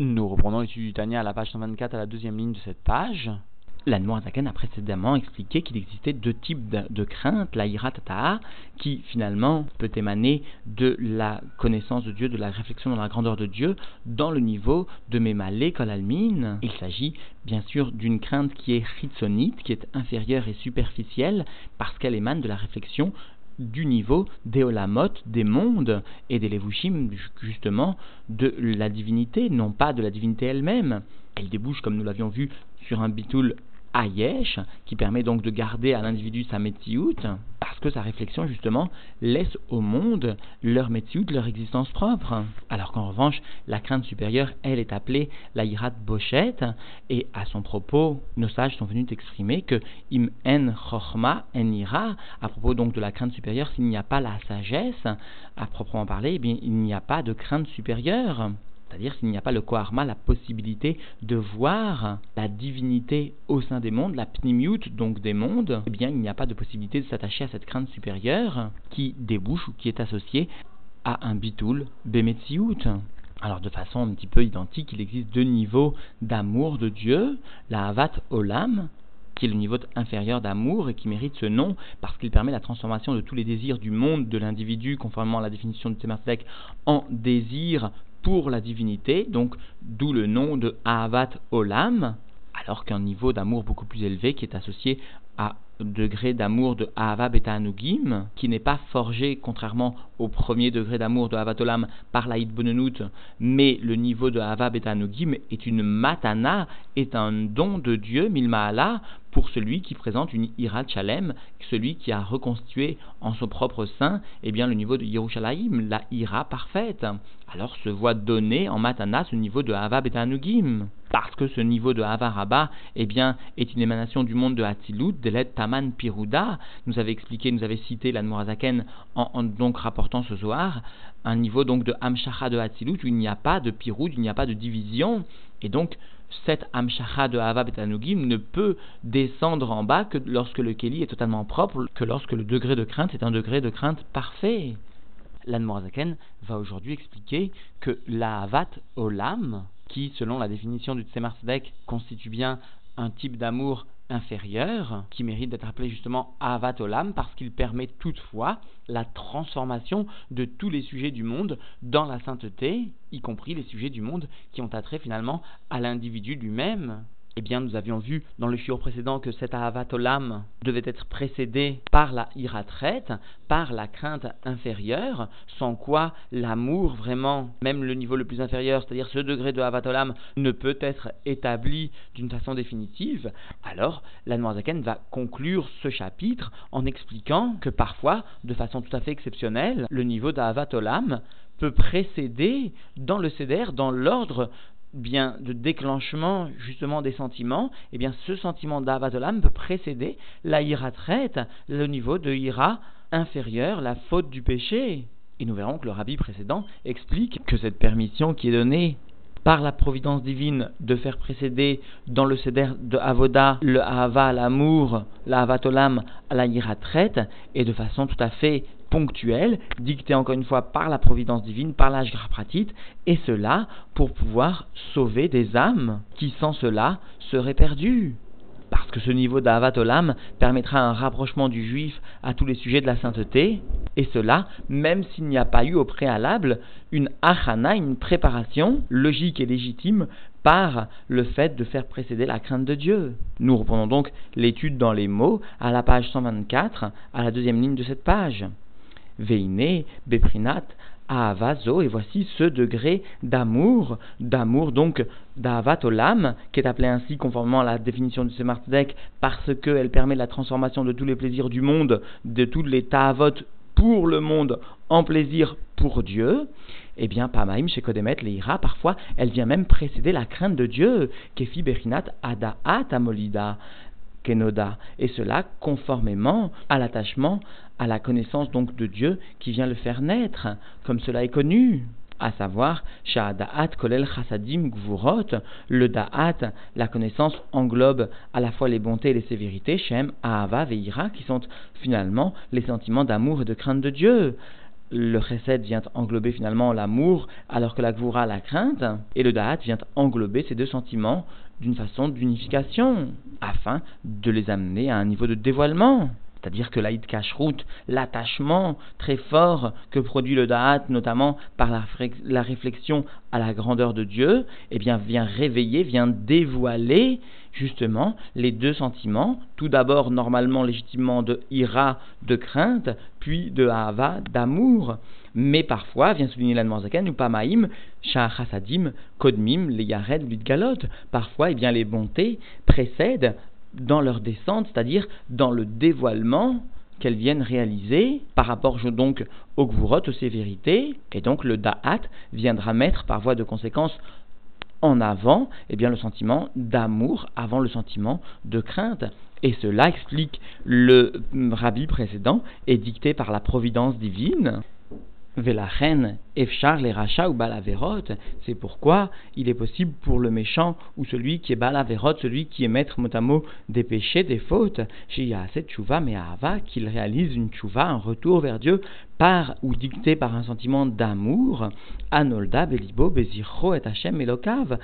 Nous reprenons l'étude du Tania à la page 124 à la deuxième ligne de cette page. La Zaken a précédemment expliqué qu'il existait deux types de, craintes, la iratata, qui finalement peut émaner de la connaissance de Dieu, de la réflexion dans la grandeur de Dieu, dans le niveau de Memale Kolalmin. Il s'agit bien sûr d'une crainte qui est ritsonite, qui est inférieure et superficielle, parce qu'elle émane de la réflexion du niveau des Olamot, des mondes, et des Levushim, justement, de la divinité, non pas de la divinité elle-même. Elle débouche, comme nous l'avions vu, sur un bitoul Ayesh, qui permet donc de garder à l'individu sa Metsiout, parce que sa réflexion, justement, laisse au monde leur Metsiout, leur existence propre. Alors qu'en revanche, la crainte supérieure, elle est appelée la Irat Bochet, et à son propos, nos sages sont venus exprimer que Im En Chochma En Ira, à propos donc de la crainte supérieure, s'il n'y a pas la sagesse, à proprement parler, eh il n'y a pas de crainte supérieure. C'est-à-dire s'il n'y a pas le Koharma, la possibilité de voir la divinité au sein des mondes, la pnimiut donc des mondes, eh bien il n'y a pas de possibilité de s'attacher à cette crainte supérieure qui débouche ou qui est associée à un bitoul bemetsiout. Alors de façon un petit peu identique, il existe deux niveaux d'amour de Dieu, la Havat Olam, qui est le niveau inférieur d'amour et qui mérite ce nom parce qu'il permet la transformation de tous les désirs du monde de l'individu, conformément à la définition de Temerslek, en désirs pour la divinité, donc d'où le nom de Ahavat Olam, alors qu'un niveau d'amour beaucoup plus élevé qui est associé à degré d'amour de Ahava Beta Anugim, qui n'est pas forgé, contrairement au premier degré d'amour de Olam par la Bonenut, mais le niveau de Ahava Beta Anugim est une matana, est un don de Dieu, Milmaala, pour celui qui présente une ira chalem, celui qui a reconstitué en son propre sein eh bien, le niveau de Yerushalayim, la ira parfaite. Alors se voit donner en matana ce niveau de Hava Betanugim. Parce que ce niveau de Hava Rabba eh bien, est une émanation du monde de Hatzilut, de Taman Piruda. Nous avait expliqué, nous avait cité l'Anmorazaken en, en donc rapportant ce soir, un niveau donc de Hamshacha de Hatzilut où il n'y a pas de Pirud, il n'y a pas de division. Et donc, cette Amshacha de Hava Betanugim ne peut descendre en bas que lorsque le Keli est totalement propre, que lorsque le degré de crainte est un degré de crainte parfait. L'Anmorazaken va aujourd'hui expliquer que la Havat Olam, qui selon la définition du Tzemar constitue bien un type d'amour inférieur, qui mérite d'être appelé justement Avat Olam, parce qu'il permet toutefois la transformation de tous les sujets du monde dans la sainteté, y compris les sujets du monde qui ont attrait finalement à l'individu lui-même. Eh bien, nous avions vu dans le chiot précédent que cet Olam devait être précédé par la iratraite, par la crainte inférieure, sans quoi l'amour vraiment, même le niveau le plus inférieur, c'est-à-dire ce degré de Olam, ne peut être établi d'une façon définitive. Alors, la Zaken va conclure ce chapitre en expliquant que parfois, de façon tout à fait exceptionnelle, le niveau Olam peut précéder dans le CEDER, dans l'ordre bien de déclenchement justement des sentiments, eh bien ce sentiment d'Avatolam peut précéder la ira traite, le niveau de ira inférieur, la faute du péché. Et nous verrons que le rabbi précédent explique que cette permission qui est donnée par la providence divine de faire précéder dans le céder de Avoda le Ahava, l'amour, la Avatolam à la ira traite, et de façon tout à fait ponctuelle, dictée encore une fois par la providence divine, par l'âge pratique, et cela pour pouvoir sauver des âmes qui sans cela seraient perdues. Parce que ce niveau d'Avat Olam permettra un rapprochement du juif à tous les sujets de la sainteté, et cela même s'il n'y a pas eu au préalable une achana, une préparation logique et légitime par le fait de faire précéder la crainte de Dieu. Nous reprenons donc l'étude dans les mots à la page 124, à la deuxième ligne de cette page. Veine, Beprinat, Ahavazo, et voici ce degré d'amour, d'amour donc d'Ahavat Olam, qui est appelé ainsi conformément à la définition du Semartdek, parce qu'elle permet la transformation de tous les plaisirs du monde, de tous les Tahavot pour le monde en plaisir pour Dieu, eh bien, Pamaim, chez Kodemet, l'Ira, parfois, elle vient même précéder la crainte de Dieu, Kefi Berinat Adaat Amolida. Et cela conformément à l'attachement, à la connaissance donc de Dieu qui vient le faire naître, comme cela est connu à savoir Sha'ada'at Kolel Chasadim Gvurot, le Da'at, la connaissance englobe à la fois les bontés et les sévérités, Shem, Ahava, Veira, qui sont finalement les sentiments d'amour et de crainte de Dieu. le chesed vient englober finalement l'amour, alors que la gvura la crainte, et le da'at vient englober ces deux sentiments d'une façon d'unification, afin de les amener à un niveau de dévoilement. C'est-à-dire que l'Aïd Kashrut, l'attachement très fort que produit le Da'at, notamment par la, réflexion à la grandeur de Dieu, eh bien, vient réveiller, vient dévoiler justement les deux sentiments, tout d'abord normalement légitimement de ira, de crainte, puis de hava, d'amour. Mais parfois, vient souligner l'Anne ou pamaim, chasadim, kodmim, les yared. Parfois, eh bien, les bontés précèdent dans leur descente, c'est-à-dire dans le dévoilement qu'elles viennent réaliser par rapport donc aux gvurot, aux sévérités, et donc le da'at viendra mettre par voie de conséquence en avant eh bien, le sentiment d'amour avant le sentiment de crainte. Et cela explique le rabbi précédent et dicté par la providence divine. Velachen Efchar les rachats ou balaverot, c'est pourquoi il est possible pour le méchant ou celui qui est balaverot, celui qui est maître mot des péchés, des fautes, chez cette chouva mais Ava, qu'il réalise une chouva, un retour vers Dieu par ou dicté par un sentiment d'amour, anolda belibo bezirro et Hashem elokav,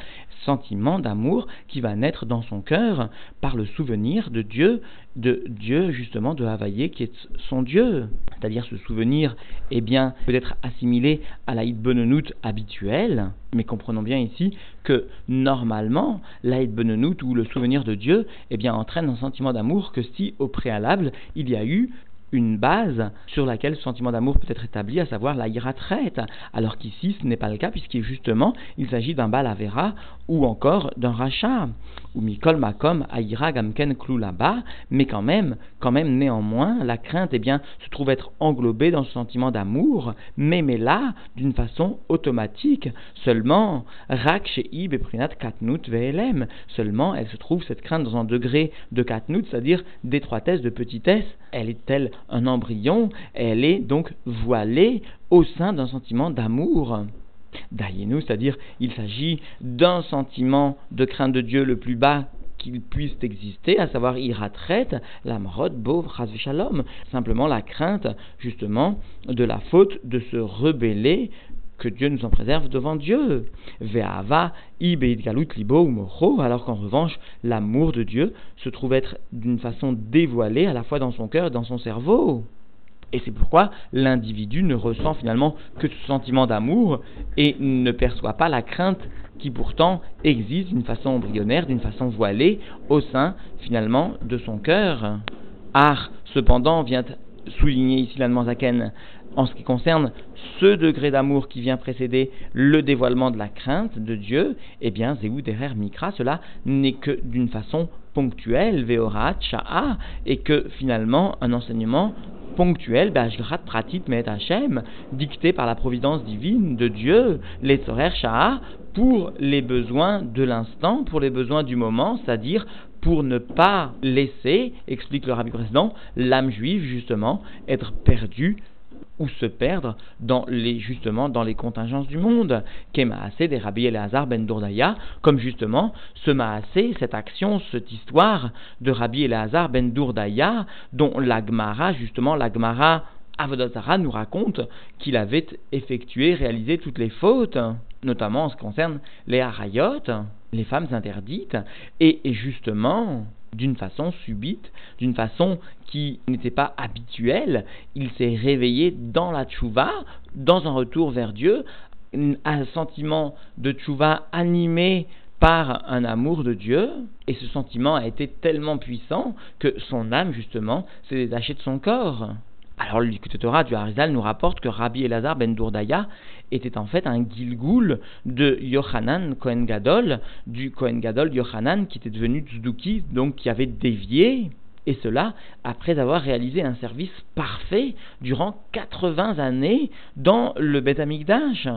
sentiment d'amour qui va naître dans son cœur par le souvenir de Dieu, de Dieu justement de Havaïe qui est son Dieu. C'est-à-dire ce souvenir, eh bien, peut être assimilé à l'Aïd Benenout habituel, mais comprenons bien ici que normalement, l'Aïd Benenout ou le souvenir de Dieu eh bien, entraîne un sentiment d'amour que si au préalable il y a eu une base sur laquelle ce sentiment d'amour peut être établi, à savoir la traite, alors qu'ici ce n'est pas le cas, puisqu'il justement il s'agit d'un balavera ou encore d'un rachat, ou mikol makom aïra gamken mais quand même, quand même néanmoins, la crainte eh bien, se trouve être englobée dans ce sentiment d'amour, mais, mais là, d'une façon automatique, seulement, rak sheib et prinat katnut ve'elem, seulement elle se trouve cette crainte dans un degré de katnut, c'est-à-dire d'étroitesse, de petitesse, elle est telle un embryon, elle est donc voilée au sein d'un sentiment d'amour. Dayenu, c'est-à-dire il s'agit d'un sentiment de crainte de Dieu le plus bas qu'il puisse exister, à savoir iratret, la marode, beau, shalom, simplement la crainte justement de la faute de se rebeller que Dieu nous en préserve devant Dieu. Ve'ava, galut libo ou alors qu'en revanche, l'amour de Dieu se trouve être d'une façon dévoilée à la fois dans son cœur et dans son cerveau. Et c'est pourquoi l'individu ne ressent finalement que ce sentiment d'amour et ne perçoit pas la crainte qui pourtant existe d'une façon embryonnaire, d'une façon voilée, au sein finalement de son cœur. Ar, cependant, vient souligner ici l'Anne en ce qui concerne ce degré d'amour qui vient précéder le dévoilement de la crainte de Dieu, eh bien, Zéou Derer Mikra, cela n'est que d'une façon ponctuelle, Veorat, Sha'a, et que finalement, un enseignement ponctuel, Bashgrat Pratit Met Hashem, dicté par la providence divine de Dieu, les Tzorer Sha'a, pour les besoins de l'instant, pour les besoins du moment, c'est-à-dire pour ne pas laisser, explique le rabbi précédent, l'âme juive justement être perdue ou se perdre dans les, contingences du monde. Kemaase des Rabbi Eleazar ben Dourdaya, comme justement ce Maasé, cette action, cette histoire de Rabbi Eleazar ben Dourdaya, dont l'Agmara, justement l'Agmara Avodazara nous raconte qu'il avait effectué, réalisé toutes les fautes, notamment en ce qui concerne les harayot, les femmes interdites, et justement, d'une façon subite, d'une façon qui n'était pas habituelle, il s'est réveillé dans la tchouva, dans un retour vers Dieu, un sentiment de tchouva animé par un amour de Dieu, et ce sentiment a été tellement puissant que son âme, justement, s'est détachée de son corps. Alors le Torah du Harizal nous rapporte que Rabbi Elazar ben Dourdaya était en fait un Gilgoul de Yohanan Kohen Gadol, du Kohen Gadol Yohanan qui était devenu Tzduki, donc qui avait dévié, et cela après avoir réalisé un service parfait durant 80 années dans le Beth Amikdash.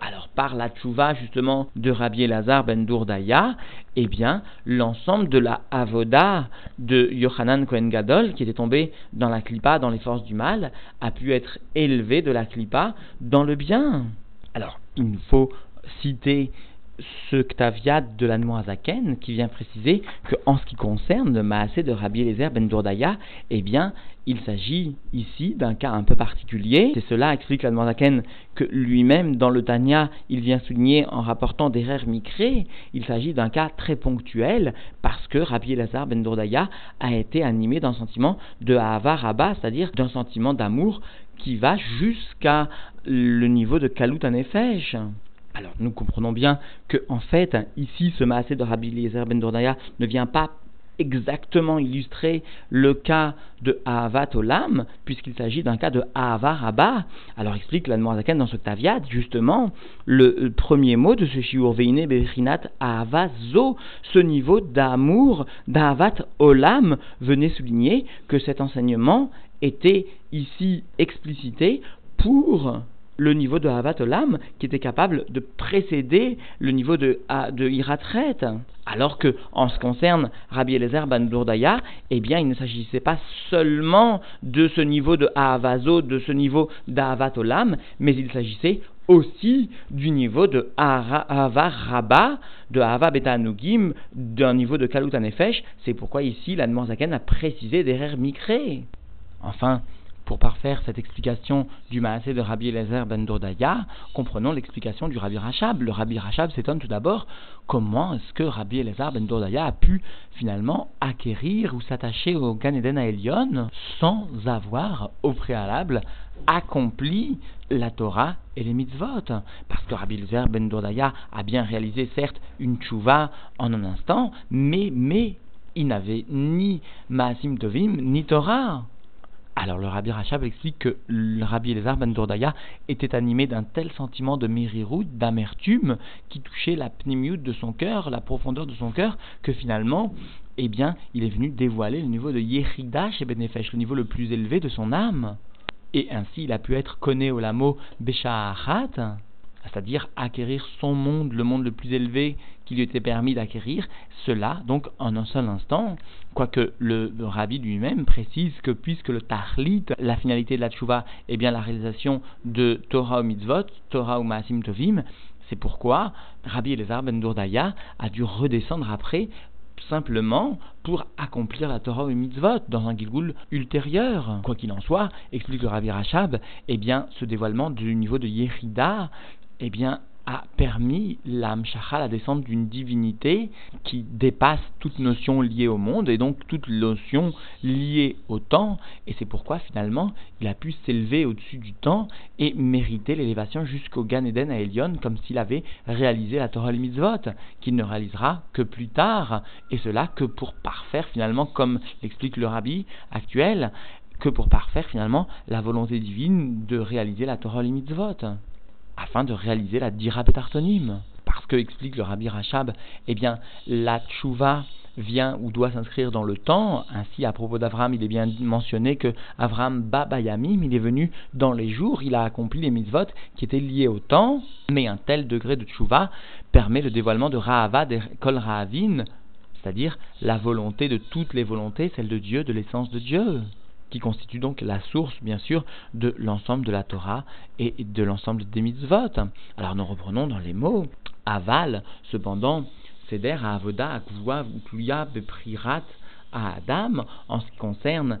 Alors par la tchouva justement de Rabbi Elazar ben Dourdaya, eh bien l'ensemble de la avoda de Yohanan Kohen Gadol qui était tombé dans la clipa, dans les forces du mal, a pu être élevé de la clipa dans le bien. Alors il nous faut citer ce Ktaviad de la Noazaken qui vient préciser que en ce qui concerne le Maasé de Rabbi Eliezer ben Dourdaya, eh bien, il s'agit ici d'un cas un peu particulier. C'est cela explique la Noazaken que lui-même, dans le Tanya, il vient souligner en rapportant des rères micrés. Il s'agit d'un cas très ponctuel parce que Rabbi Eliezer ben Dourdaya a été animé d'un sentiment de Ahava Rabba, c'est-à-dire d'un sentiment d'amour qui va jusqu'à le niveau de Kalut Anefesh. Alors nous comprenons bien que en fait ici ce maasé de Rabbi Eliezer ben Dourdaya ne vient pas exactement illustrer le cas de Ahavat Olam, puisqu'il s'agit d'un cas de Ahava Rabba. Alors explique la Zaken dans ce Taviat, justement, le premier mot de ce Shiur Veine Bechinat Ahava Zo, ce niveau d'amour d'Ahavat Olam, venait souligner que cet enseignement était ici explicité pour le niveau de Havat Olam qui était capable de précéder le niveau de, de Iratret. Alors que, en ce qui concerne Rabbi Eliezer Ben Dourdaya, eh bien, il ne s'agissait pas seulement de ce niveau de Ahavazo, de ce niveau d'Ahavat Olam, mais il s'agissait aussi du niveau de Ahava Rabba, de Ahava Betanugim, d'un niveau de Kalut Anefesh. C'est pourquoi ici, la Zaken a précisé derrière Mikré. Enfin, pour parfaire cette explication du Maasé de Rabbi Eliezer ben Dordaya, comprenons l'explication du Rabbi Rachab. Le Rabbi Rachab s'étonne tout d'abord comment est-ce que Rabbi Eliezer ben Dordaya a pu finalement acquérir ou s'attacher au Gan Eden à sans avoir au préalable accompli la Torah et les mitzvot. Parce que Rabbi Eliezer ben Dordaya a bien réalisé certes une tchouva en un instant, mais, mais il n'avait ni Maasim Tovim ni Torah. Alors le Rabbi Rachab explique que le Rabbi Elazar ben Dourdaya était animé d'un tel sentiment de mérirout, d'amertume, qui touchait la pnimiout de son cœur, la profondeur de son cœur, que finalement, eh bien, il est venu dévoiler le niveau de Yechida chez Benefesh, le niveau le plus élevé de son âme. Et ainsi, il a pu être connu au lamo Beshaachat, c'est-à-dire acquérir son monde, le monde le plus élevé qui lui était permis d'acquérir, cela donc en un seul instant, quoique le, rabbi lui-même précise que puisque le tahlit, la finalité de la tchouva, est bien la réalisation de Torah ou mitzvot, Torah ou maasim tovim, c'est pourquoi Rabbi Elazar ben Dourdaya a dû redescendre après simplement pour accomplir la Torah ou mitzvot dans un Gilgul ultérieur. Quoi qu'il en soit, explique le Rabbi Rachab, eh bien, ce dévoilement du niveau de Yérida eh bien, a permis la la descente d'une divinité qui dépasse toute notion liée au monde et donc toute notion liée au temps. Et c'est pourquoi finalement il a pu s'élever au-dessus du temps et mériter l'élévation jusqu'au Gan Eden à Elion comme s'il avait réalisé la Torah mitzvot, qu'il ne réalisera que plus tard. Et cela que pour parfaire finalement, comme l'explique le rabbi actuel, que pour parfaire finalement la volonté divine de réaliser la Torah mitzvot afin de réaliser la dira betartonim. Parce que, explique le Rabbi Rachab, eh bien, la tchouva vient ou doit s'inscrire dans le temps. Ainsi, à propos d'Avram, il est bien mentionné que Avram Babayamim, il est venu dans les jours, il a accompli les mitzvot qui étaient liés au temps, mais un tel degré de tchouva permet le dévoilement de Rahava de Kol Rahavin, c'est-à-dire la volonté de toutes les volontés, celle de Dieu, de l'essence de Dieu qui constitue donc la source, bien sûr, de l'ensemble de la Torah et de l'ensemble des mitzvot. Alors nous reprenons dans les mots. Aval, cependant, Seder à Avoda, à Ukluya, Beprirat, à Adam, en ce qui concerne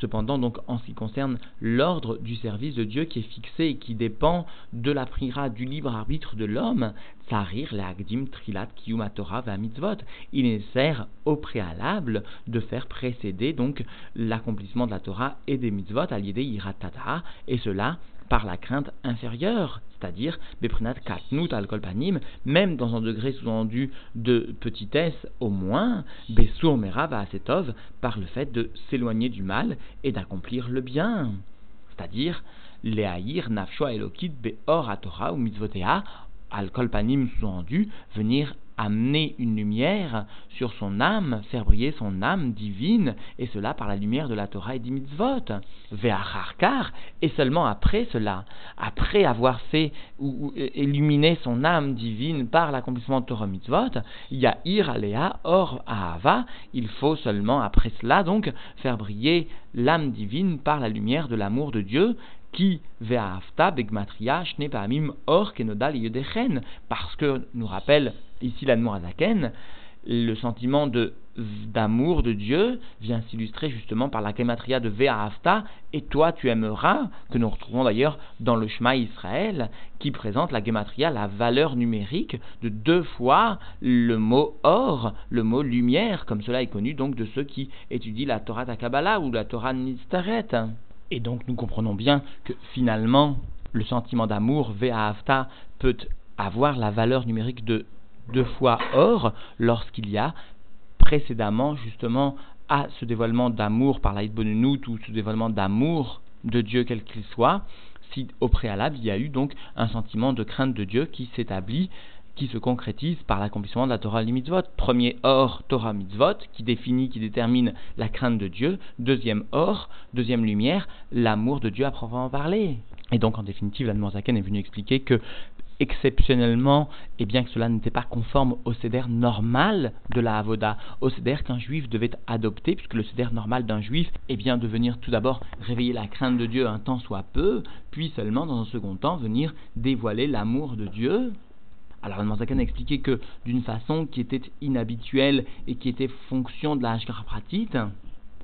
Cependant, donc, en ce qui concerne l'ordre du service de Dieu qui est fixé et qui dépend de la prière du libre arbitre de l'homme, Tsarir, Leagdim, Trilat, Kiyum, Torah, Mitzvot, il est nécessaire au préalable de faire précéder donc l'accomplissement de la Torah et des Mitzvot à l'idée Iratata, et cela par la crainte inférieure, c'est-à-dire Beprinat Katnut al Kolpanim, même dans un degré sous-entendu de petitesse au moins, Besur Merav Asetov, par le fait de s'éloigner du mal et d'accomplir le bien. C'est-à-dire, Leahir Nafshoa Elokit Beor Torah ou Mitzvotea, al Kolpanim sous-entendu, venir amener une lumière sur son âme, faire briller son âme divine, et cela par la lumière de la Torah et des mitzvot. Ve'acharkar, et seulement après cela, après avoir fait ou, illuminer son âme divine par l'accomplissement de Torah mitzvot, ir alea or ahava, il faut seulement après cela donc faire briller l'âme divine par la lumière de l'amour de Dieu, qui ve'afta begmatria shne or kenodal yedechen, parce que nous rappelle ici l'Admorazaken, le sentiment de d'amour de Dieu vient s'illustrer justement par la gematria de Ve'ahavta, et toi tu aimeras, que nous retrouvons d'ailleurs dans le Shema Israël, qui présente la gematria, la valeur numérique de deux fois le mot or, le mot lumière, comme cela est connu donc de ceux qui étudient la Torah Takabala ou la Torah Nistaret. Et donc nous comprenons bien que finalement le sentiment d'amour Ve'ahavta peut avoir la valeur numérique de deux fois or lorsqu'il y a précédemment justement à ce dévoilement d'amour par l'Aïd Bonenout ou ce dévoilement d'amour de Dieu quel qu'il soit, si au préalable il y a eu donc un sentiment de crainte de Dieu qui s'établit, qui se concrétise par l'accomplissement de la Torah mitzvot. Premier or, Torah mitzvot, qui définit, qui détermine la crainte de Dieu. Deuxième or, deuxième lumière, l'amour de Dieu à proprement parler. Et donc, en définitive, la Zaken est venu expliquer que exceptionnellement, et bien que cela n'était pas conforme au céder normal de la Avoda, au céder qu'un juif devait adopter, puisque le céder normal d'un juif est bien de venir tout d'abord réveiller la crainte de Dieu un temps soit peu, puis seulement dans un second temps venir dévoiler l'amour de Dieu. Alors, Manzakan a expliqué que d'une façon qui était inhabituelle et qui était fonction de la Hashkara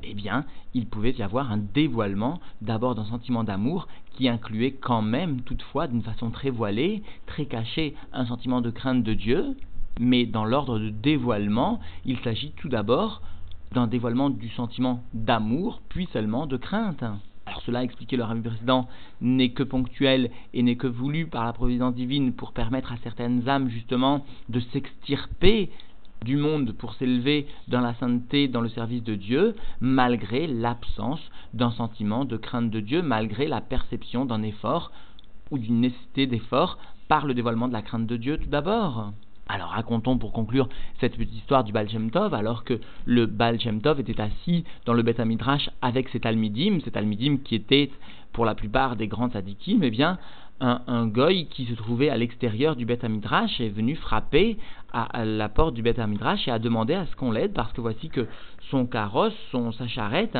eh bien, il pouvait y avoir un dévoilement d'abord d'un sentiment d'amour qui incluait quand même, toutefois, d'une façon très voilée, très cachée, un sentiment de crainte de Dieu, mais dans l'ordre de dévoilement, il s'agit tout d'abord d'un dévoilement du sentiment d'amour, puis seulement de crainte. Alors cela, expliqué le rabbi précédent, n'est que ponctuel et n'est que voulu par la providence divine pour permettre à certaines âmes justement de s'extirper du monde pour s'élever dans la sainteté, dans le service de Dieu, malgré l'absence d'un sentiment de crainte de Dieu, malgré la perception d'un effort ou d'une nécessité d'effort par le dévoilement de la crainte de Dieu tout d'abord. Alors racontons pour conclure cette petite histoire du Baal Shem Tov, alors que le Baal Shem Tov était assis dans le Beth Midrash avec cet Almidim, cet Almidim qui était pour la plupart des grands tzadikim, eh bien un, goy qui se trouvait à l'extérieur du Beth Midrash est venu frapper à, la porte du Beth Midrash et a demandé à ce qu'on l'aide parce que voici que son carrosse, son, sa charrette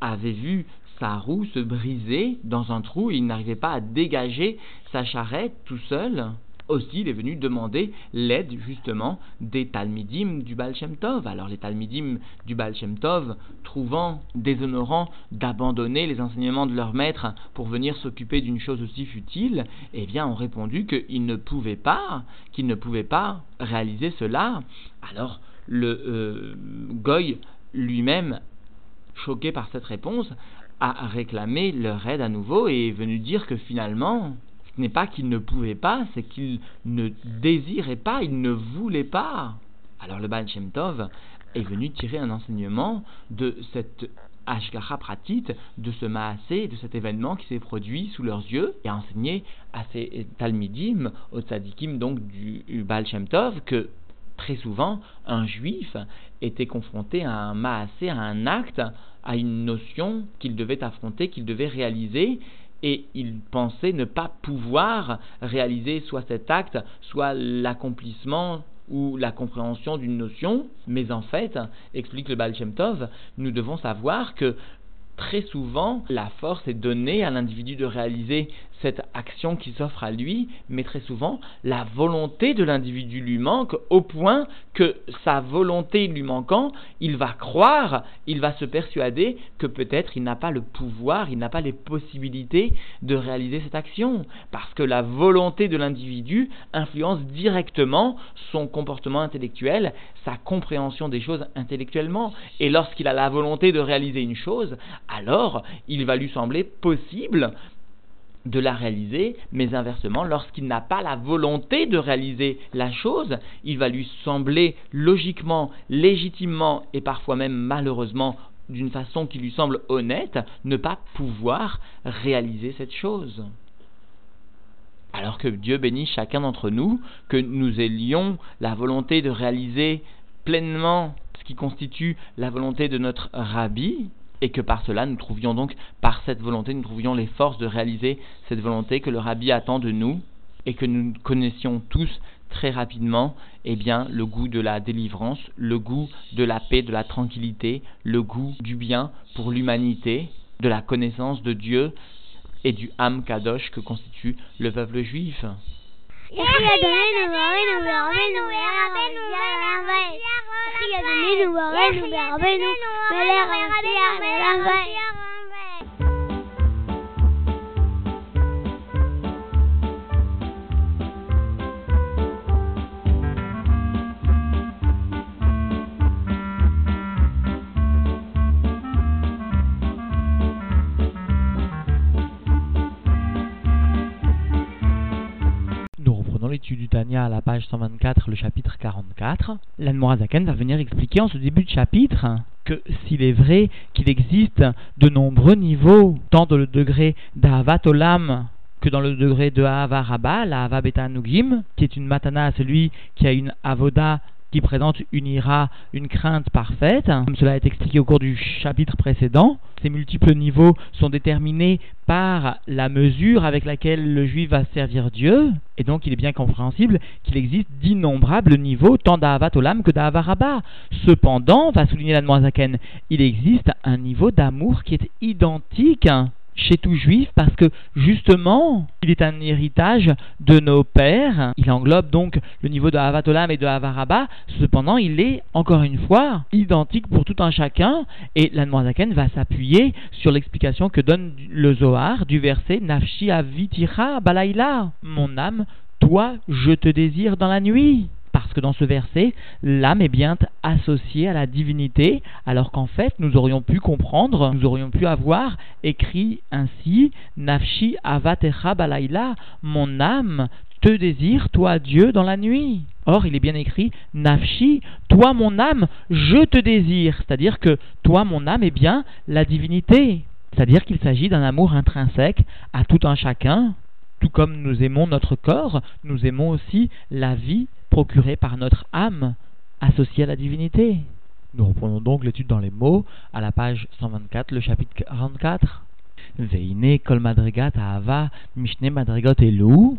avait vu sa roue se briser dans un trou. Et il n'arrivait pas à dégager sa charrette tout seul aussi il est venu demander l'aide justement des Talmidim du Baal Shem Tov. Alors les Talmidim du Baal Shem Tov, trouvant déshonorant d'abandonner les enseignements de leur maître pour venir s'occuper d'une chose aussi futile, eh bien ont répondu qu'ils ne pouvaient pas, qu'ils ne pouvaient pas réaliser cela. Alors le euh, Goy lui-même, choqué par cette réponse, a réclamé leur aide à nouveau et est venu dire que finalement, ce n'est pas qu'il ne pouvait pas, c'est qu'il ne désirait pas, il ne voulait pas. Alors le Baal Shem Tov est venu tirer un enseignement de cette Ashgacha Pratit, de ce Maasé, de cet événement qui s'est produit sous leurs yeux, et a enseigné à ces Talmidim, aux Tzadikim donc du Baal Shem Tov, que très souvent un juif était confronté à un Maasé, à un acte, à une notion qu'il devait affronter, qu'il devait réaliser, et il pensait ne pas pouvoir réaliser soit cet acte, soit l'accomplissement ou la compréhension d'une notion, mais en fait, explique le Baal Shem Tov, nous devons savoir que très souvent, la force est donnée à l'individu de réaliser cette action qui s'offre à lui, mais très souvent, la volonté de l'individu lui manque au point que sa volonté lui manquant, il va croire, il va se persuader que peut-être il n'a pas le pouvoir, il n'a pas les possibilités de réaliser cette action, parce que la volonté de l'individu influence directement son comportement intellectuel, sa compréhension des choses intellectuellement, et lorsqu'il a la volonté de réaliser une chose, alors il va lui sembler possible de la réaliser, mais inversement, lorsqu'il n'a pas la volonté de réaliser la chose, il va lui sembler logiquement, légitimement et parfois même malheureusement d'une façon qui lui semble honnête, ne pas pouvoir réaliser cette chose. Alors que Dieu bénisse chacun d'entre nous, que nous ayons la volonté de réaliser pleinement ce qui constitue la volonté de notre rabbi, et que par cela nous trouvions donc, par cette volonté, nous trouvions les forces de réaliser cette volonté que le Rabbi attend de nous et que nous connaissions tous très rapidement, eh bien, le goût de la délivrance, le goût de la paix, de la tranquillité, le goût du bien pour l'humanité, de la connaissance de Dieu et du Ham Kadosh que constitue le peuple juif. L'étude du Tania à la page 124, le chapitre 44, l'Anmorazaken va venir expliquer en ce début de chapitre que s'il est vrai qu'il existe de nombreux niveaux, tant dans le degré d'Ahavat Olam que dans le degré de Ahava Rabba, la Ahava Beta Nugim, qui est une matana à celui qui a une avoda qui présente une ira, une crainte parfaite, comme cela est expliqué au cours du chapitre précédent. Ces multiples niveaux sont déterminés par la mesure avec laquelle le juif va servir Dieu, et donc il est bien compréhensible qu'il existe d'innombrables niveaux, tant d'Ahavat Olam que d'Ahavarabba. Cependant, va souligner la Zaken, il existe un niveau d'amour qui est identique chez tout juif parce que justement, il est un héritage de nos pères. Il englobe donc le niveau de Havatolam et de Havaraba. Cependant, il est, encore une fois, identique pour tout un chacun. Et l'Anmoazaken va s'appuyer sur l'explication que donne le Zohar du verset Nafshi avitira balaila. Mon âme, toi, je te désire dans la nuit parce que dans ce verset, l'âme est bien associée à la divinité, alors qu'en fait, nous aurions pu comprendre, nous aurions pu avoir écrit ainsi Nafshi avatecha balaila, mon âme te désire, toi Dieu, dans la nuit. Or, il est bien écrit Nafshi, toi mon âme, je te désire, c'est-à-dire que toi mon âme est bien la divinité. C'est-à-dire qu'il s'agit d'un amour intrinsèque à tout un chacun, tout comme nous aimons notre corps, nous aimons aussi la vie procuré par notre âme associée à la divinité. Nous reprenons donc l'étude dans les mots à la page 124, le chapitre 44. Veine kol madrigat mishne madrigot elu.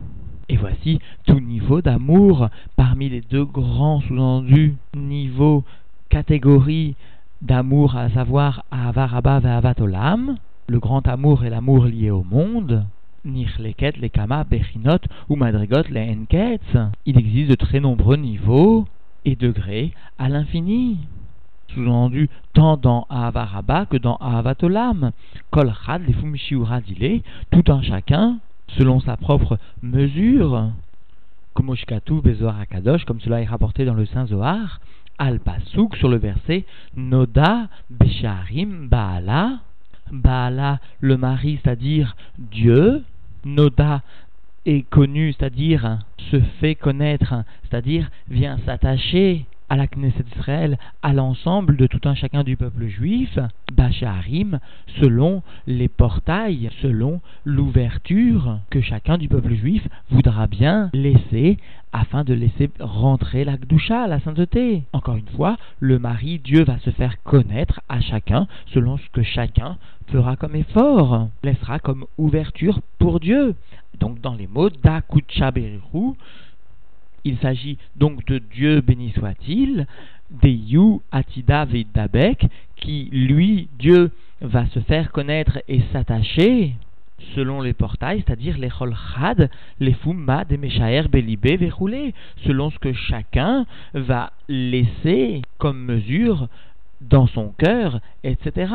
Et voici tout niveau d'amour parmi les deux grands sous-endus niveaux, catégories d'amour, à savoir ahava rabba ve le grand amour et l'amour lié au monde les kama bechinot ou madrigot les Il existe de très nombreux niveaux et degrés à l'infini. Sous-entendu tant dans Ahavaraba que dans Ahavatolam. Kol chad les tout un chacun, selon sa propre mesure. Komoshkatu bezoar akadosh, comme cela est rapporté dans le Saint Zohar. Al pasuk sur le verset Noda besharim baala. Baala, le mari, c'est-à-dire Dieu, Noda est connu, c'est-à-dire se fait connaître, c'est-à-dire vient s'attacher à la Knesset Israël, à l'ensemble de tout un chacun du peuple juif, Bacharim, selon les portails, selon l'ouverture que chacun du peuple juif voudra bien laisser afin de laisser rentrer la Gdusha, la sainteté. Encore une fois, le mari, Dieu va se faire connaître à chacun selon ce que chacun fera comme effort, laissera comme ouverture pour Dieu. Donc dans les mots il s'agit donc de Dieu béni soit-il, des You Atida Vedabek, qui lui, Dieu, va se faire connaître et s'attacher selon les portails, c'est-à-dire les Cholchad, les Fumma, des Meshaer, Belibé, Verroulé, selon ce que chacun va laisser comme mesure dans son cœur, etc.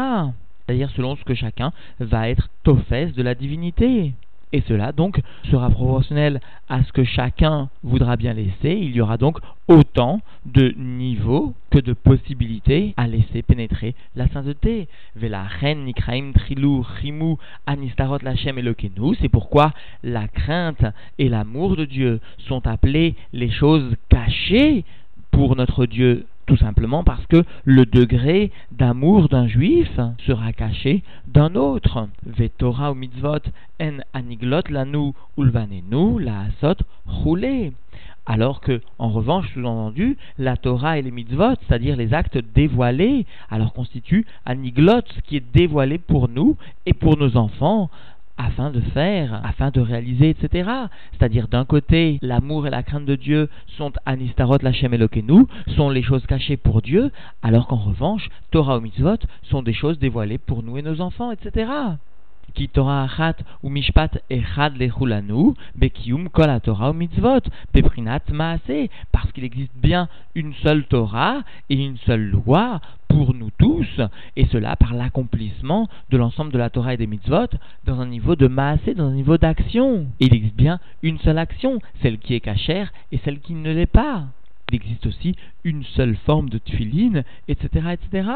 C'est-à-dire selon ce que chacun va être tofes de la divinité. Et cela donc sera proportionnel à ce que chacun voudra bien laisser. Il y aura donc autant de niveaux que de possibilités à laisser pénétrer la sainteté. Vela chen nikraim trilou rimou anistarot lachem elokenu. C'est pourquoi la crainte et l'amour de Dieu sont appelés les choses cachées pour notre Dieu tout simplement parce que le degré d'amour d'un juif sera caché d'un autre. Vetora ou mitzvot en aniglot lanu ulvanenu la asot roulé. Alors que, en revanche, sous-entendu, la Torah et les mitzvot, c'est-à-dire les actes dévoilés, alors constituent aniglot, ce qui est dévoilé pour nous et pour nos enfants, afin de faire, afin de réaliser, etc. C'est-à-dire d'un côté, l'amour et la crainte de Dieu sont anistarot lachem elokenu, sont les choses cachées pour Dieu, alors qu'en revanche, Torah ou mitzvot sont des choses dévoilées pour nous et nos enfants, etc. Torah achat ou mishpat echad parce qu'il existe bien une seule Torah et une seule loi pour nous tous, et cela par l'accomplissement de l'ensemble de la Torah et des mitzvot dans un niveau de maasé, dans un niveau d'action. Il existe bien une seule action, celle qui est cachère et celle qui ne l'est pas il existe aussi une seule forme de tuiline, etc., etc.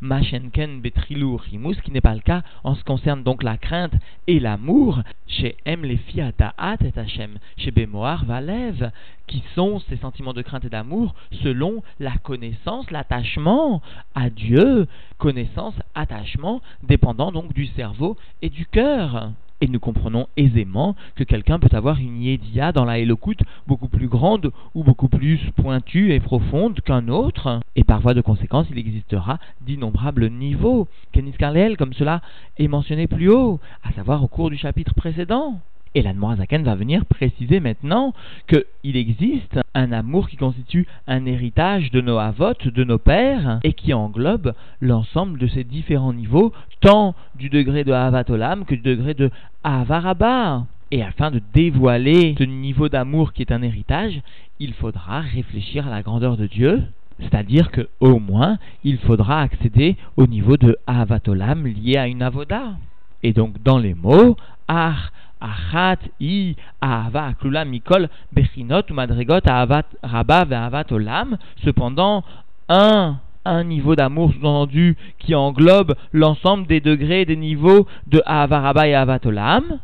Machenken betrilou rimus, qui n'est pas le cas en ce qui concerne donc la crainte et l'amour, chez M les et Hachem, chez Bemoar valev, qui sont ces sentiments de crainte et d'amour selon la connaissance, l'attachement à Dieu, connaissance, attachement, dépendant donc du cerveau et du cœur. Et nous comprenons aisément que quelqu'un peut avoir une yédia dans la Elokut beaucoup plus grande ou beaucoup plus pointue et profonde qu'un autre. Et par voie de conséquence, il existera d'innombrables niveaux. Kenis comme cela est mentionné plus haut, à savoir au cours du chapitre précédent. Et l'Anmoazaken va venir préciser maintenant qu'il existe un amour qui constitue un héritage de nos avotes, de nos pères, et qui englobe l'ensemble de ces différents niveaux, tant du degré de Havatolam que du degré de Avaraba. Et afin de dévoiler ce niveau d'amour qui est un héritage, il faudra réfléchir à la grandeur de Dieu, c'est-à-dire que au moins il faudra accéder au niveau de Avatolam lié à une avoda. Et donc dans les mots, Ar Achat i ahava klula mikol bechinot madrigot ahavat rabba ahavat olam. Cependant, un un niveau d'amour sous-entendu qui englobe l'ensemble des degrés des niveaux de Ahava Rabba et Ahavat Olam.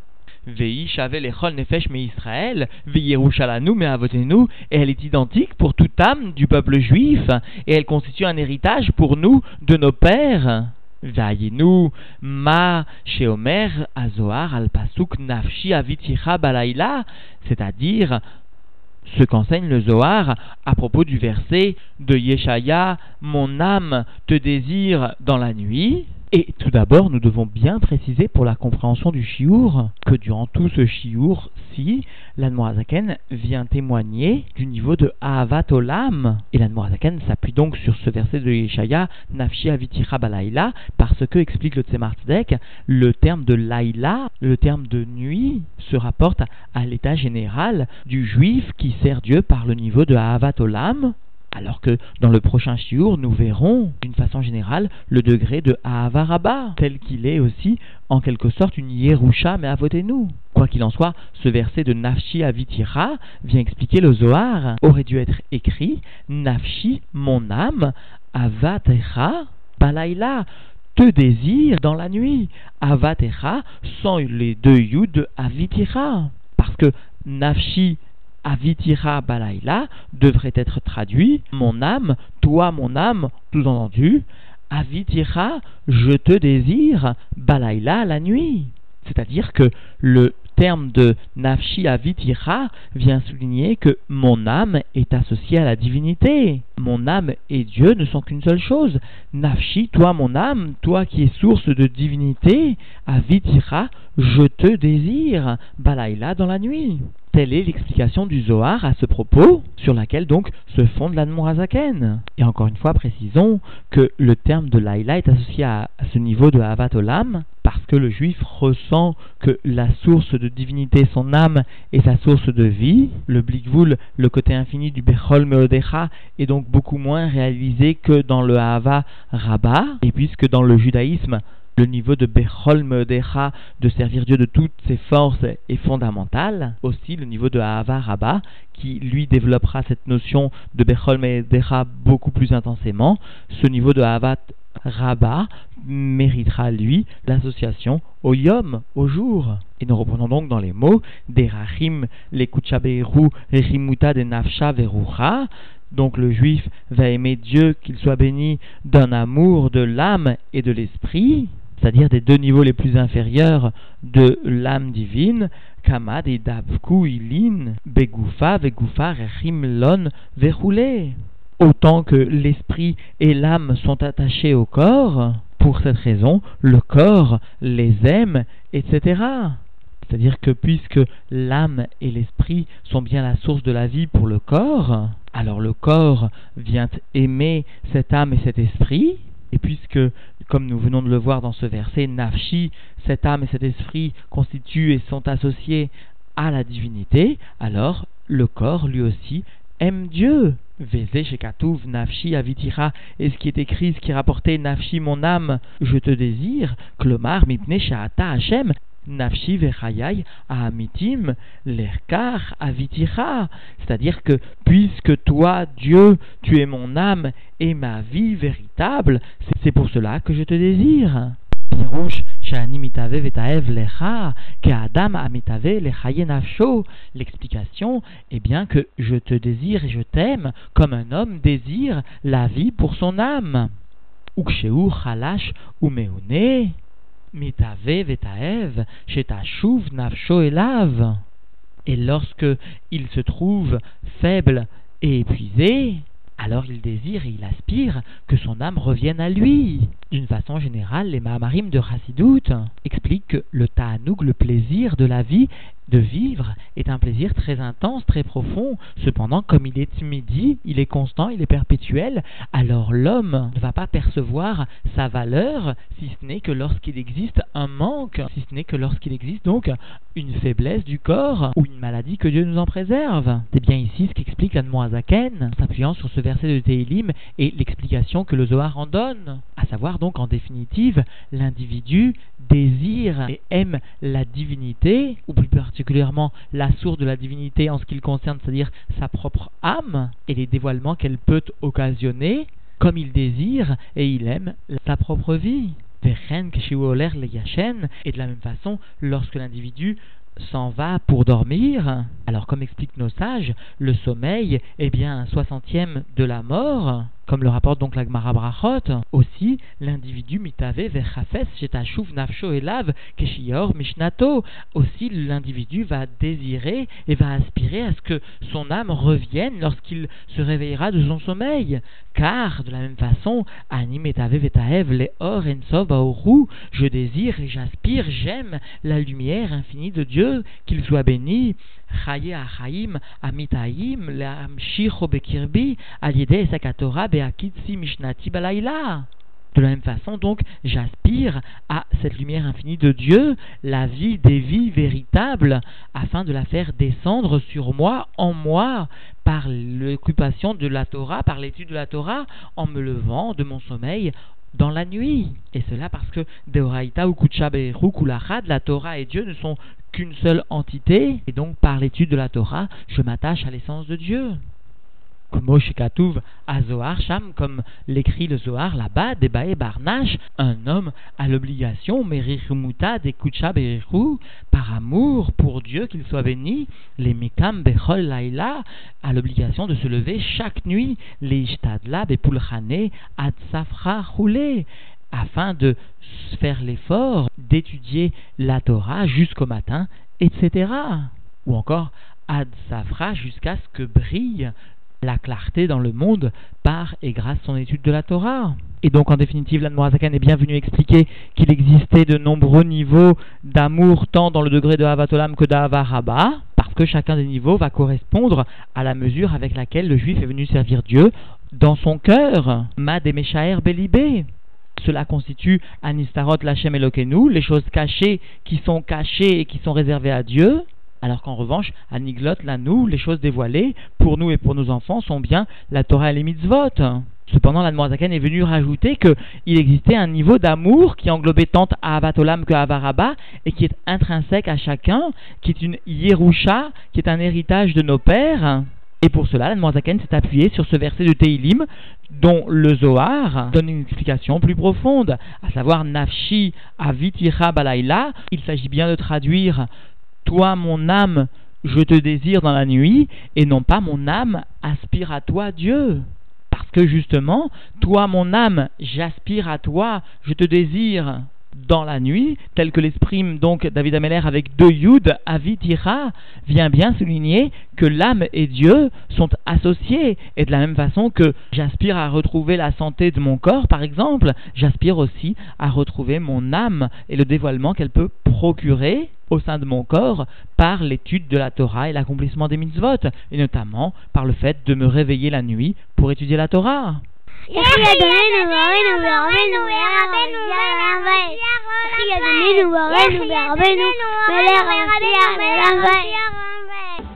Vei Shavel Echol Nefesh Me Israël, Veirushalanu Me Avotenu, et elle est identique pour toute âme du peuple juif, et elle constitue un héritage pour nous de nos pères. C'est-à-dire ce qu'enseigne le Zohar à propos du verset de Yeshaya, mon âme te désire dans la nuit. Et tout d'abord, nous devons bien préciser pour la compréhension du chiour que durant tout ce chiour, si l'Anmoazaken vient témoigner du niveau de Ahavat Olam. Et l'Anmoazaken s'appuie donc sur ce verset de Yeshaya, Nafshi Aviticha Balaïla, parce que, explique le Tzemar le terme de Laïla, le terme de nuit, se rapporte à l'état général du juif qui sert Dieu par le niveau de Ahavat Olam, alors que dans le prochain shiur, nous verrons d'une façon générale le degré de Ahavaraba, tel qu'il est aussi en quelque sorte une Yerusha, mais avotez-nous. Quoi qu'il en soit, ce verset de Nafshi Avitira vient expliquer le Zohar, aurait dû être écrit Nafshi, mon âme, Avatecha, Balaïla, te désire dans la nuit. Avatecha sans les deux yud de Avitira. Parce que Nafshi Avitira Balaïla devrait être traduit Mon âme, toi mon âme, tout entendu, Avitira, je te désire, Balaïla la nuit. C'est-à-dire que le terme de Nafshi Avitira vient souligner que mon âme est associée à la divinité. Mon âme et Dieu ne sont qu'une seule chose. Nafshi, toi mon âme, toi qui es source de divinité, Avitira, je te désire, Balaïla dans la nuit. Telle est l'explication du Zohar à ce propos, sur laquelle donc se fonde l'Anmorazaken. Et encore une fois, précisons que le terme de Laïla est associé à, ce niveau de Havat Olam, parce que le juif ressent que la source de divinité, son âme, est sa source de vie. Le Blikvul, le côté infini du Bechol Meodecha, est donc beaucoup moins réalisé que dans le Hava Rabba, et puisque dans le judaïsme, le niveau de Bechol Meodecha, de servir Dieu de toutes ses forces, est fondamental. Aussi, le niveau de Ahava qui lui développera cette notion de Bechol Meodecha beaucoup plus intensément. Ce niveau de Ahavat Rabba méritera, lui, l'association au Yom, au jour. Et nous reprenons donc dans les mots Derachim, le Kuchaberu, Rechimuta de Nafsha Verucha. Donc le juif va aimer Dieu, qu'il soit béni d'un amour de l'âme et de l'esprit c'est-à-dire des deux niveaux les plus inférieurs de l'âme divine, Kamad et Davku Ilin, Begufa, Vegufa, Lon, Verroulé. Autant que l'esprit et l'âme sont attachés au corps, pour cette raison, le corps les aime, etc. C'est-à-dire que puisque l'âme et l'esprit sont bien la source de la vie pour le corps, alors le corps vient aimer cette âme et cet esprit, et puisque comme nous venons de le voir dans ce verset, Nafshi, cette âme et cet esprit constituent et sont associés à la divinité, alors le corps lui aussi aime Dieu. Vézé Shekatouv, Nafshi Avitira, et ce qui est écrit, ce qui rapporté, Nafshi mon âme, je te désire, Klomar Mipne Sha'ata Hashem, Nafshi Lerkar. C'est-à-dire que, puisque toi, Dieu, tu es mon âme et ma vie véritable, c'est pour cela que je te désire. L'explication est bien que je te désire et je t'aime comme un homme désire la vie pour son âme. Uksheu Et lorsque il se trouve faible et épuisé, alors il désire et il aspire que son âme revienne à lui. D'une façon générale, les Mahamarim de Rassidout expliquent que le Ta'anouk, le plaisir de la vie, de vivre est un plaisir très intense, très profond. Cependant, comme il est midi, il est constant, il est perpétuel, alors l'homme ne va pas percevoir sa valeur si ce n'est que lorsqu'il existe un manque, si ce n'est que lorsqu'il existe donc une faiblesse du corps ou une maladie que Dieu nous en préserve. C'est bien ici ce qu'explique l'Admoazaken, s'appuyant sur ce verset de Tehilim et l'explication que le Zohar en donne. À savoir donc en définitive, l'individu désire et aime la divinité, ou plus particulièrement la source de la divinité en ce qui le concerne, c'est-à-dire sa propre âme et les dévoilements qu'elle peut occasionner, comme il désire et il aime sa propre vie. Et de la même façon, lorsque l'individu s'en va pour dormir, alors comme expliquent nos sages, le sommeil est bien un soixantième de la mort, comme le rapporte donc la Gemara Brachot, aussi l'individu mitave verchafes shetashuv nafsho elav keshiyor mishnato. Aussi l'individu va désirer et va aspirer à ce que son âme revienne lorsqu'il se réveillera de son sommeil. Car de la même façon, ani metave vetaev le or ensov je désire et j'aspire, j'aime la lumière infinie de Dieu, qu'il soit béni. De la même façon, donc, j'aspire à cette lumière infinie de Dieu, la vie des vies véritables, afin de la faire descendre sur moi, en moi, par l'occupation de la Torah, par l'étude de la Torah, en me levant de mon sommeil dans la nuit. Et cela parce que Deoraita ou Kulachad, la Torah et Dieu ne sont qu'une seule entité, et donc par l'étude de la Torah, je m'attache à l'essence de Dieu. Azohar Sham, comme l'écrit le Zohar là-bas, Debae Barnash, un homme a l'obligation, Merirmuta de Kucha par amour pour Dieu, qu'il soit béni, les Mikam Bechol Laila, a l'obligation de se lever chaque nuit, les Ishtadla Bepulchane Ad Safra afin de faire l'effort d'étudier la Torah jusqu'au matin, etc. Ou encore Ad Safra jusqu'à ce que brille la clarté dans le monde par et grâce son étude de la Torah. Et donc, en définitive, l'Anmoazakan est bien venu expliquer qu'il existait de nombreux niveaux d'amour, tant dans le degré de Havatolam que d'Avaraba, parce que chacun des niveaux va correspondre à la mesure avec laquelle le juif est venu servir Dieu dans son cœur. Mad et Meshaer Belibé. Cela constitue Anistarot Lachem Elokenu, les choses cachées qui sont cachées et qui sont réservées à Dieu. Alors qu'en revanche, Aniglot, là, nous, les choses dévoilées, pour nous et pour nos enfants, sont bien la Torah et les mitzvot. Cependant, la Zaken est venu rajouter qu'il existait un niveau d'amour qui englobait tant Avatolam que Avaraba et qui est intrinsèque à chacun, qui est une Yerusha, qui est un héritage de nos pères. Et pour cela, la Zaken s'est appuyé sur ce verset de Teilim dont le Zohar donne une explication plus profonde, à savoir Nafshi Avitira Balaila. Il s'agit bien de traduire toi, mon âme, je te désire dans la nuit, et non pas mon âme aspire à toi, Dieu. Parce que justement, toi, mon âme, j'aspire à toi, je te désire dans la nuit, tel que l'exprime donc David Ameller avec deux yud, avitira, vient bien souligner que l'âme et Dieu sont associés. Et de la même façon que j'aspire à retrouver la santé de mon corps, par exemple, j'aspire aussi à retrouver mon âme et le dévoilement qu'elle peut procurer au sein de mon corps par l'étude de la Torah et l'accomplissement des mitzvot, et notamment par le fait de me réveiller la nuit pour étudier la Torah. Thank you.